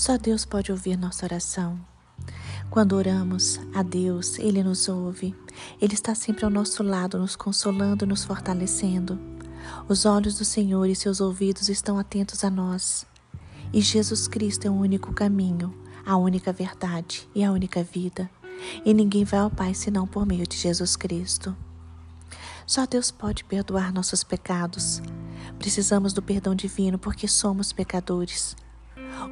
Só Deus pode ouvir nossa oração. Quando oramos a Deus, Ele nos ouve. Ele está sempre ao nosso lado, nos consolando, nos fortalecendo. Os olhos do Senhor e seus ouvidos estão atentos a nós. E Jesus Cristo é o único caminho, a única verdade e a única vida. E ninguém vai ao Pai senão por meio de Jesus Cristo. Só Deus pode perdoar nossos pecados. Precisamos do perdão divino porque somos pecadores.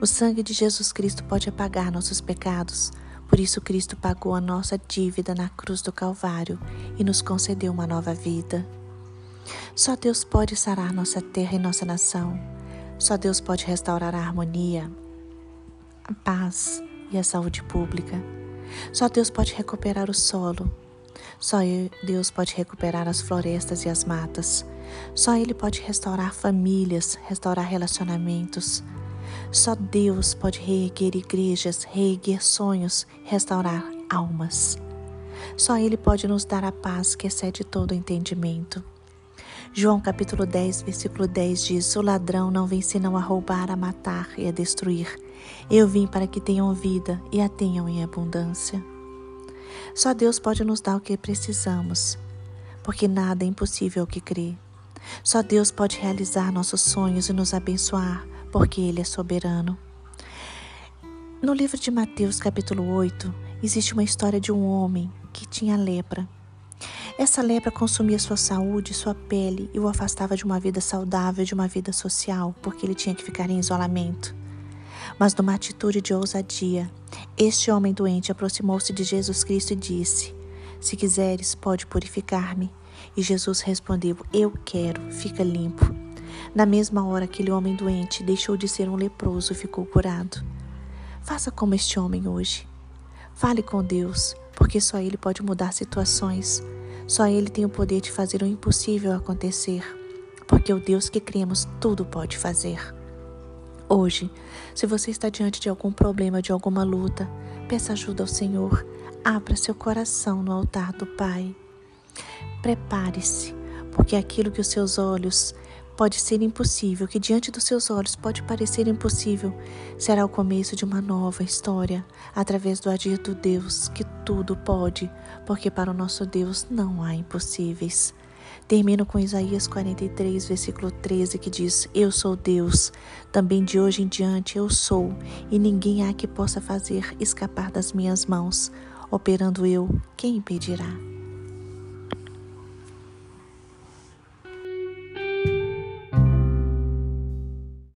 O sangue de Jesus Cristo pode apagar nossos pecados. Por isso, Cristo pagou a nossa dívida na cruz do Calvário e nos concedeu uma nova vida. Só Deus pode sarar nossa terra e nossa nação. Só Deus pode restaurar a harmonia, a paz e a saúde pública. Só Deus pode recuperar o solo. Só Deus pode recuperar as florestas e as matas. Só Ele pode restaurar famílias, restaurar relacionamentos. Só Deus pode reerguer igrejas, reerguer sonhos, restaurar almas. Só Ele pode nos dar a paz que excede todo entendimento. João capítulo 10, versículo 10 diz: O ladrão não vem senão a roubar, a matar e a destruir. Eu vim para que tenham vida e a tenham em abundância. Só Deus pode nos dar o que precisamos, porque nada é impossível ao que crê. Só Deus pode realizar nossos sonhos e nos abençoar, porque Ele é soberano. No livro de Mateus, capítulo 8, existe uma história de um homem que tinha lepra. Essa lepra consumia sua saúde, sua pele e o afastava de uma vida saudável, de uma vida social, porque ele tinha que ficar em isolamento. Mas numa atitude de ousadia, este homem doente aproximou-se de Jesus Cristo e disse: Se quiseres, pode purificar-me. E Jesus respondeu: Eu quero, fica limpo. Na mesma hora, aquele homem doente deixou de ser um leproso e ficou curado. Faça como este homem hoje. Fale com Deus, porque só Ele pode mudar situações. Só Ele tem o poder de fazer o impossível acontecer, porque o Deus que cremos tudo pode fazer. Hoje, se você está diante de algum problema, de alguma luta, peça ajuda ao Senhor. Abra seu coração no altar do Pai. Prepare-se, porque aquilo que os seus olhos pode ser impossível, que diante dos seus olhos pode parecer impossível, será o começo de uma nova história, através do agir do Deus que tudo pode, porque para o nosso Deus não há impossíveis. Termino com Isaías 43, versículo 13, que diz: Eu sou Deus, também de hoje em diante eu sou, e ninguém há que possa fazer escapar das minhas mãos. Operando eu, quem impedirá?